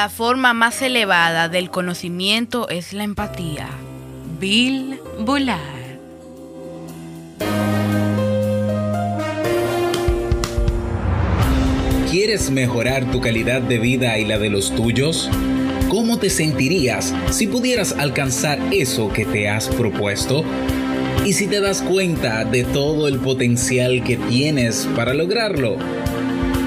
La forma más elevada del conocimiento es la empatía. Bill Bullard. ¿Quieres mejorar tu calidad de vida y la de los tuyos? ¿Cómo te sentirías si pudieras alcanzar eso que te has propuesto? ¿Y si te das cuenta de todo el potencial que tienes para lograrlo?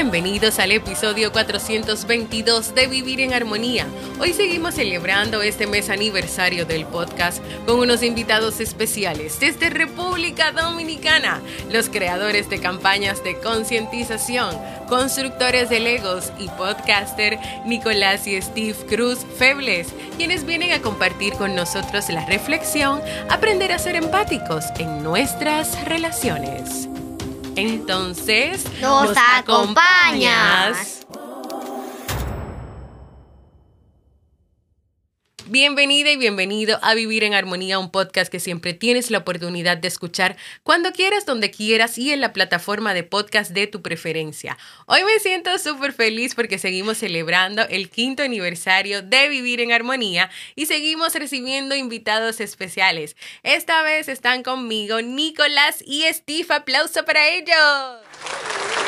Bienvenidos al episodio 422 de Vivir en Armonía. Hoy seguimos celebrando este mes aniversario del podcast con unos invitados especiales desde República Dominicana, los creadores de campañas de concientización, constructores de Legos y podcaster Nicolás y Steve Cruz Febles, quienes vienen a compartir con nosotros la reflexión, aprender a ser empáticos en nuestras relaciones. Entonces, nos, acompañas. Bienvenida y bienvenido a Vivir en Armonía, un podcast que siempre tienes la oportunidad de escuchar cuando quieras, donde quieras y en la plataforma de podcast de tu preferencia. Hoy me siento súper feliz porque seguimos celebrando el quinto aniversario de Vivir en Armonía y seguimos recibiendo invitados especiales. Esta vez están conmigo Nicolás y Steve. Aplauso para ellos.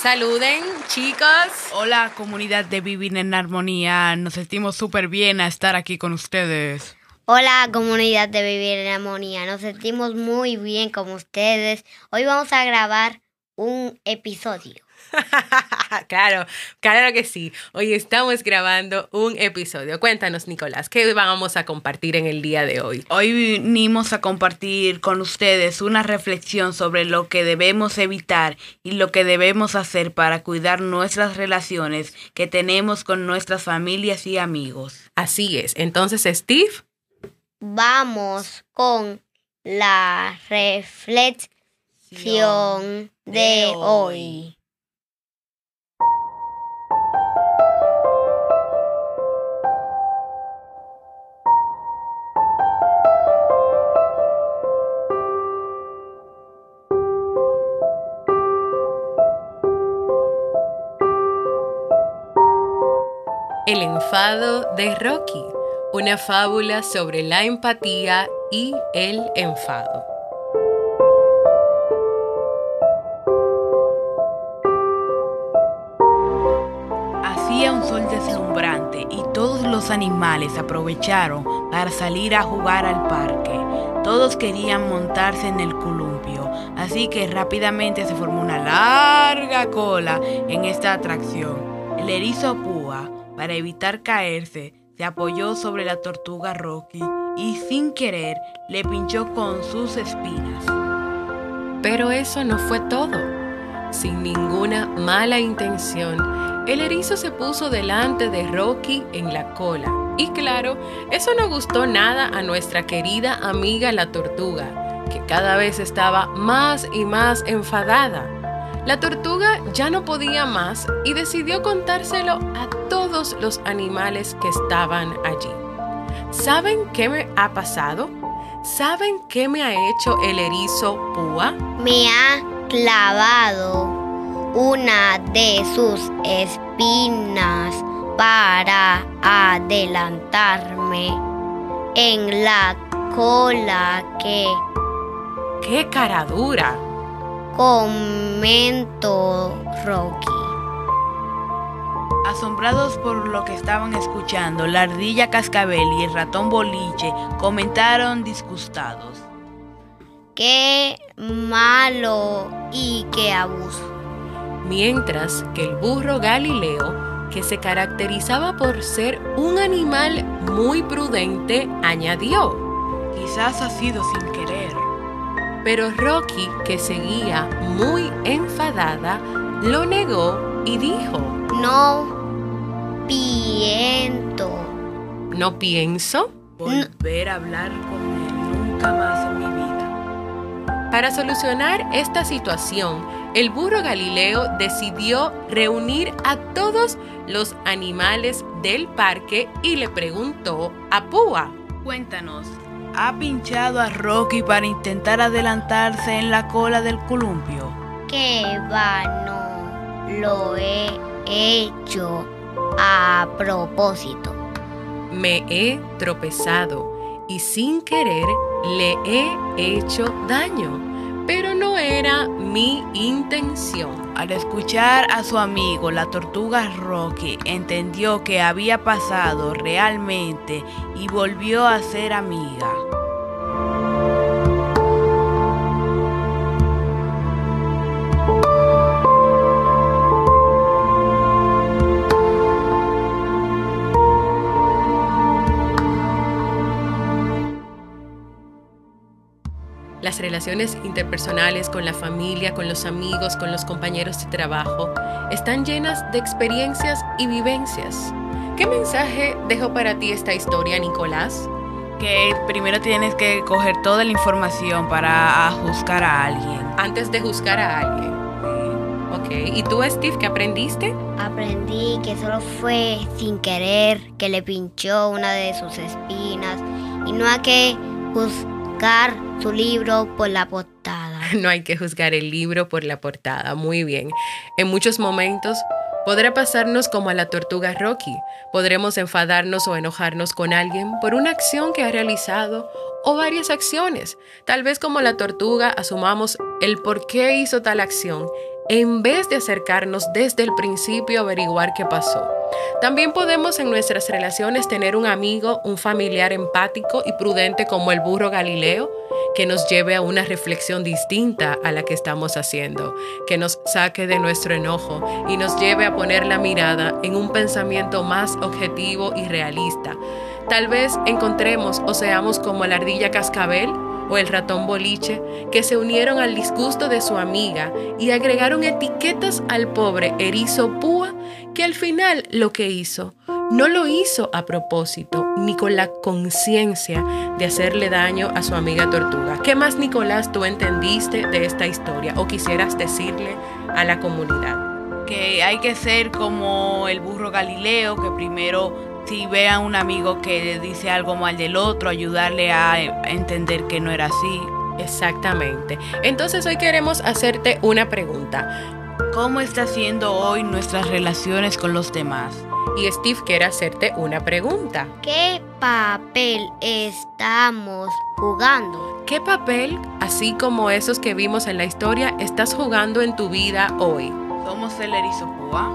Saluden, chicos. Hola, comunidad de Vivir en Armonía. Nos sentimos súper bien a estar aquí con ustedes. Hola, comunidad de Vivir en Armonía. Nos sentimos muy bien con ustedes. Hoy vamos a grabar un episodio. claro, claro que sí. Hoy estamos grabando un episodio. Cuéntanos, Nicolás, ¿qué vamos a compartir en el día de hoy? Hoy vinimos a compartir con ustedes una reflexión sobre lo que debemos evitar y lo que debemos hacer para cuidar nuestras relaciones que tenemos con nuestras familias y amigos. Así es. Entonces, Steve. Vamos con la reflexión de hoy. El enfado de Rocky, una fábula sobre la empatía y el enfado. Hacía un sol deslumbrante y todos los animales aprovecharon para salir a jugar al parque. Todos querían montarse en el columpio, así que rápidamente se formó una larga cola en esta atracción. El erizo para evitar caerse, se apoyó sobre la tortuga Rocky y sin querer le pinchó con sus espinas. Pero eso no fue todo. Sin ninguna mala intención, el erizo se puso delante de Rocky en la cola. Y claro, eso no gustó nada a nuestra querida amiga la tortuga, que cada vez estaba más y más enfadada. La tortuga ya no podía más y decidió contárselo a todos los animales que estaban allí. ¿Saben qué me ha pasado? ¿Saben qué me ha hecho el erizo púa? Me ha clavado una de sus espinas para adelantarme en la cola que... ¡Qué cara dura! Comento Rocky. Asombrados por lo que estaban escuchando, la ardilla cascabel y el ratón boliche comentaron disgustados. Qué malo y qué abuso. Mientras que el burro Galileo, que se caracterizaba por ser un animal muy prudente, añadió. Quizás ha sido sin querer. Pero Rocky, que seguía muy enfadada, lo negó y dijo, No piento. ¿no pienso? Volver a hablar con él nunca más en mi vida. Para solucionar esta situación, el burro Galileo decidió reunir a todos los animales del parque y le preguntó a Púa. Cuéntanos, ¿ha pinchado a Rocky para intentar adelantarse en la cola del columpio? Que va, no lo he hecho a propósito. Me he tropezado y sin querer le he hecho daño, pero no era mi intención. Al escuchar a su amigo, la tortuga Rocky, entendió que había pasado realmente y volvió a ser amiga. Las relaciones interpersonales con la familia, con los amigos, con los compañeros de trabajo están llenas de experiencias y vivencias. ¿Qué mensaje dejó para ti esta historia, Nicolás? Que primero tienes que coger toda la información para juzgar a alguien. Antes de juzgar a alguien. Ok, ¿y tú, Steve, qué aprendiste? Aprendí que solo fue sin querer que le pinchó una de sus espinas y no hay que juzgar No hay que juzgar el libro por la portada. Muy bien. En muchos momentos podrá pasarnos como a la tortuga Rocky. Podremos enfadarnos o enojarnos con alguien por una acción que ha realizado o varias acciones. Tal vez como la tortuga asumamos el por qué hizo tal acción en vez de acercarnos desde el principio a averiguar qué pasó. También podemos en nuestras relaciones tener un amigo, un familiar empático y prudente como el burro Galileo, que nos lleve a una reflexión distinta a la que estamos haciendo, que nos saque de nuestro enojo y nos lleve a poner la mirada en un pensamiento más objetivo y realista. Tal vez encontremos o seamos como la ardilla cascabel o el ratón boliche, que se unieron al disgusto de su amiga y agregaron etiquetas al pobre erizo púa, que al final lo que hizo no lo hizo a propósito, ni con la conciencia de hacerle daño a su amiga tortuga. ¿Qué más, Nicolás, tú entendiste de esta historia o quisieras decirle a la comunidad? Que hay que ser como el burro Galileo, que primero si ve a un amigo que dice algo mal del otro, ayudarle a entender que no era así. Exactamente. Entonces hoy queremos hacerte una pregunta. ¿Cómo está siendo hoy nuestras relaciones con los demás? Y Steve quiere hacerte una pregunta. ¿Qué papel estamos jugando? ¿Qué papel, así como esos que vimos en la historia, estás jugando en tu vida hoy? ¿Somos el erizo púa?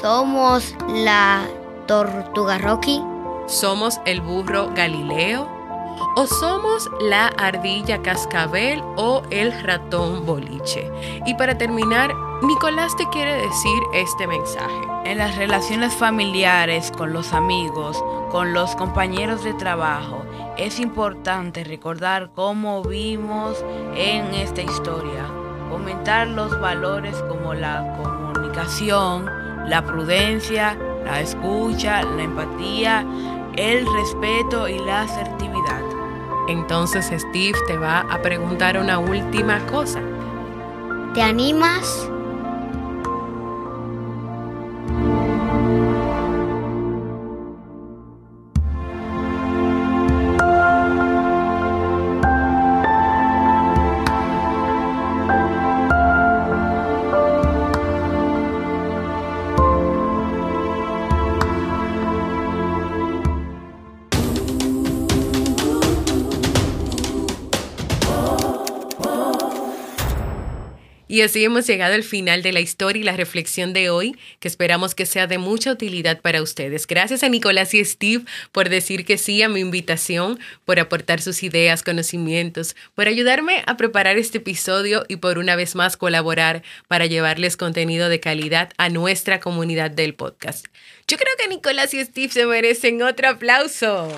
¿Somos la tortuga Rocky? ¿Somos el burro Galileo? ¿O somos la ardilla cascabel o el ratón boliche? Y para terminar, Nicolás te quiere decir este mensaje. En las relaciones familiares, con los amigos, con los compañeros de trabajo, es importante recordar cómo vimos en esta historia, comentar los valores como la comunicación, la prudencia, la escucha, la empatía, el respeto y la asertividad. Entonces Steve te va a preguntar una última cosa. ¿Te animas? Y así hemos llegado al final de la historia y la reflexión de hoy, que esperamos que sea de mucha utilidad para ustedes. Gracias a Nicolás y Steve por decir que sí a mi invitación, por aportar sus ideas, conocimientos, por ayudarme a preparar este episodio y por una vez más colaborar para llevarles contenido de calidad a nuestra comunidad del podcast. Yo creo que Nicolás y Steve se merecen otro aplauso.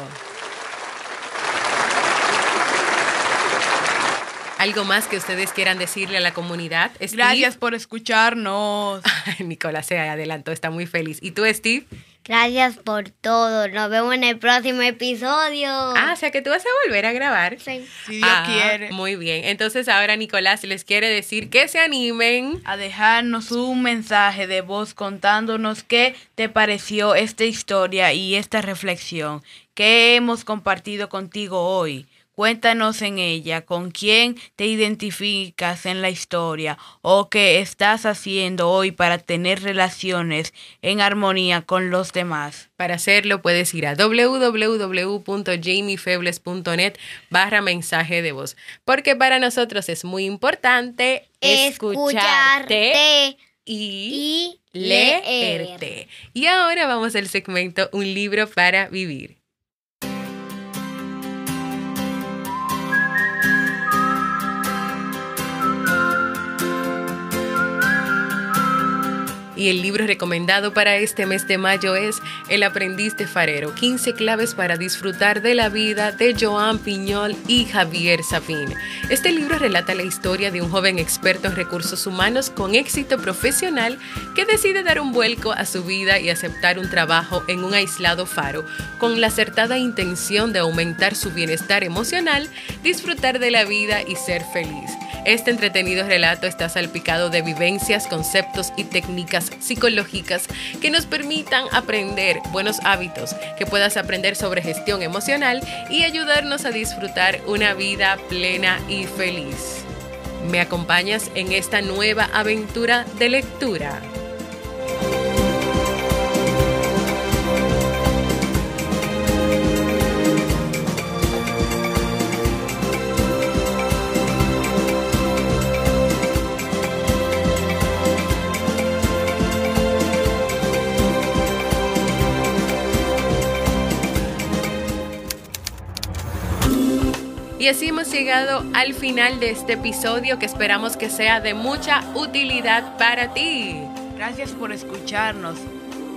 ¿Algo más que ustedes quieran decirle a la comunidad? Steve? Gracias por escucharnos. Nicolás se adelantó, está muy feliz. ¿Y tú, Steve? Gracias por todo. Nos vemos en el próximo episodio. Ah, o sea que tú vas a volver a grabar. Sí. Si Dios Ah, quiere. Muy bien. Entonces ahora Nicolás les quiere decir que se animen. A dejarnos un mensaje de voz contándonos qué te pareció esta historia y esta reflexión que hemos compartido contigo hoy. Cuéntanos en ella con quién te identificas en la historia o qué estás haciendo hoy para tener relaciones en armonía con los demás. Para hacerlo puedes ir a www.jamiefebles.net barra mensaje de voz. Porque para nosotros es muy importante escucharte Escucharte y, y leerte. Y ahora vamos al segmento Un libro para vivir. Y el libro recomendado para este mes de mayo es El aprendiz de farero, 15 claves para disfrutar de la vida de Joan Piñol y Javier Safin. Este libro relata la historia de un joven experto en recursos humanos con éxito profesional que decide dar un vuelco a su vida y aceptar un trabajo en un aislado faro con la acertada intención de aumentar su bienestar emocional, disfrutar de la vida y ser feliz. Este entretenido relato está salpicado de vivencias, conceptos y técnicas psicológicas que nos permitan aprender buenos hábitos, que puedas aprender sobre gestión emocional y ayudarnos a disfrutar una vida plena y feliz. ¿Me acompañas en esta nueva aventura de lectura? Y así hemos llegado al final de este episodio que esperamos que sea de mucha utilidad para ti. Gracias por escucharnos.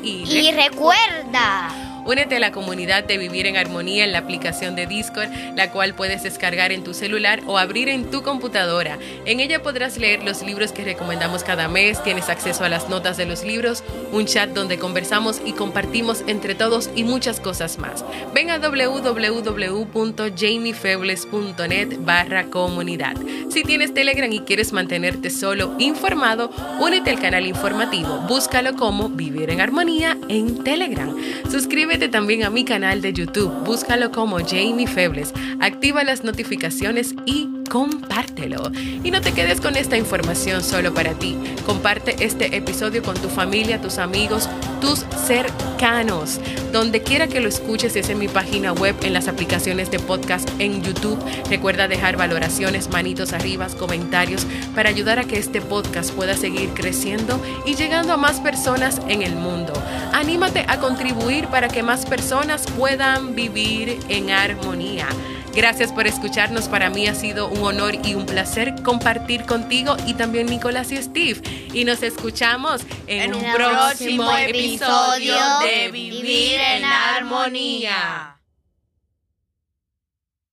Y, Y recuerda, Únete a la comunidad de Vivir en Armonía en la aplicación de Discord, la cual puedes descargar en tu celular o abrir en tu computadora. En ella podrás leer los libros que recomendamos cada mes, tienes acceso a las notas de los libros, un chat donde conversamos y compartimos entre todos y muchas cosas más. Ven a www.jamiefebles.net barra comunidad. Si tienes Telegram y quieres mantenerte solo informado, únete al canal informativo. Búscalo como Vivir en Armonía en Telegram. Suscríbete también a mi canal de YouTube. Búscalo como Jamie Febles. Activa las notificaciones y compártelo. Y no te quedes con esta información solo para ti. Comparte este episodio con tu familia, tus amigos, tus cercanos. Donde quiera que lo escuches es en mi página web, en las aplicaciones de podcast, en YouTube. Recuerda dejar valoraciones, manitos arriba, comentarios para ayudar a que este podcast pueda seguir creciendo y llegando a más personas en el mundo. Anímate a contribuir para que más personas puedan vivir en armonía. Gracias por escucharnos. Para mí ha sido un honor y un placer compartir contigo y también Nicolás y Steve. Y nos escuchamos en, En un próximo próximo episodio episodio de Vivir en Armonía.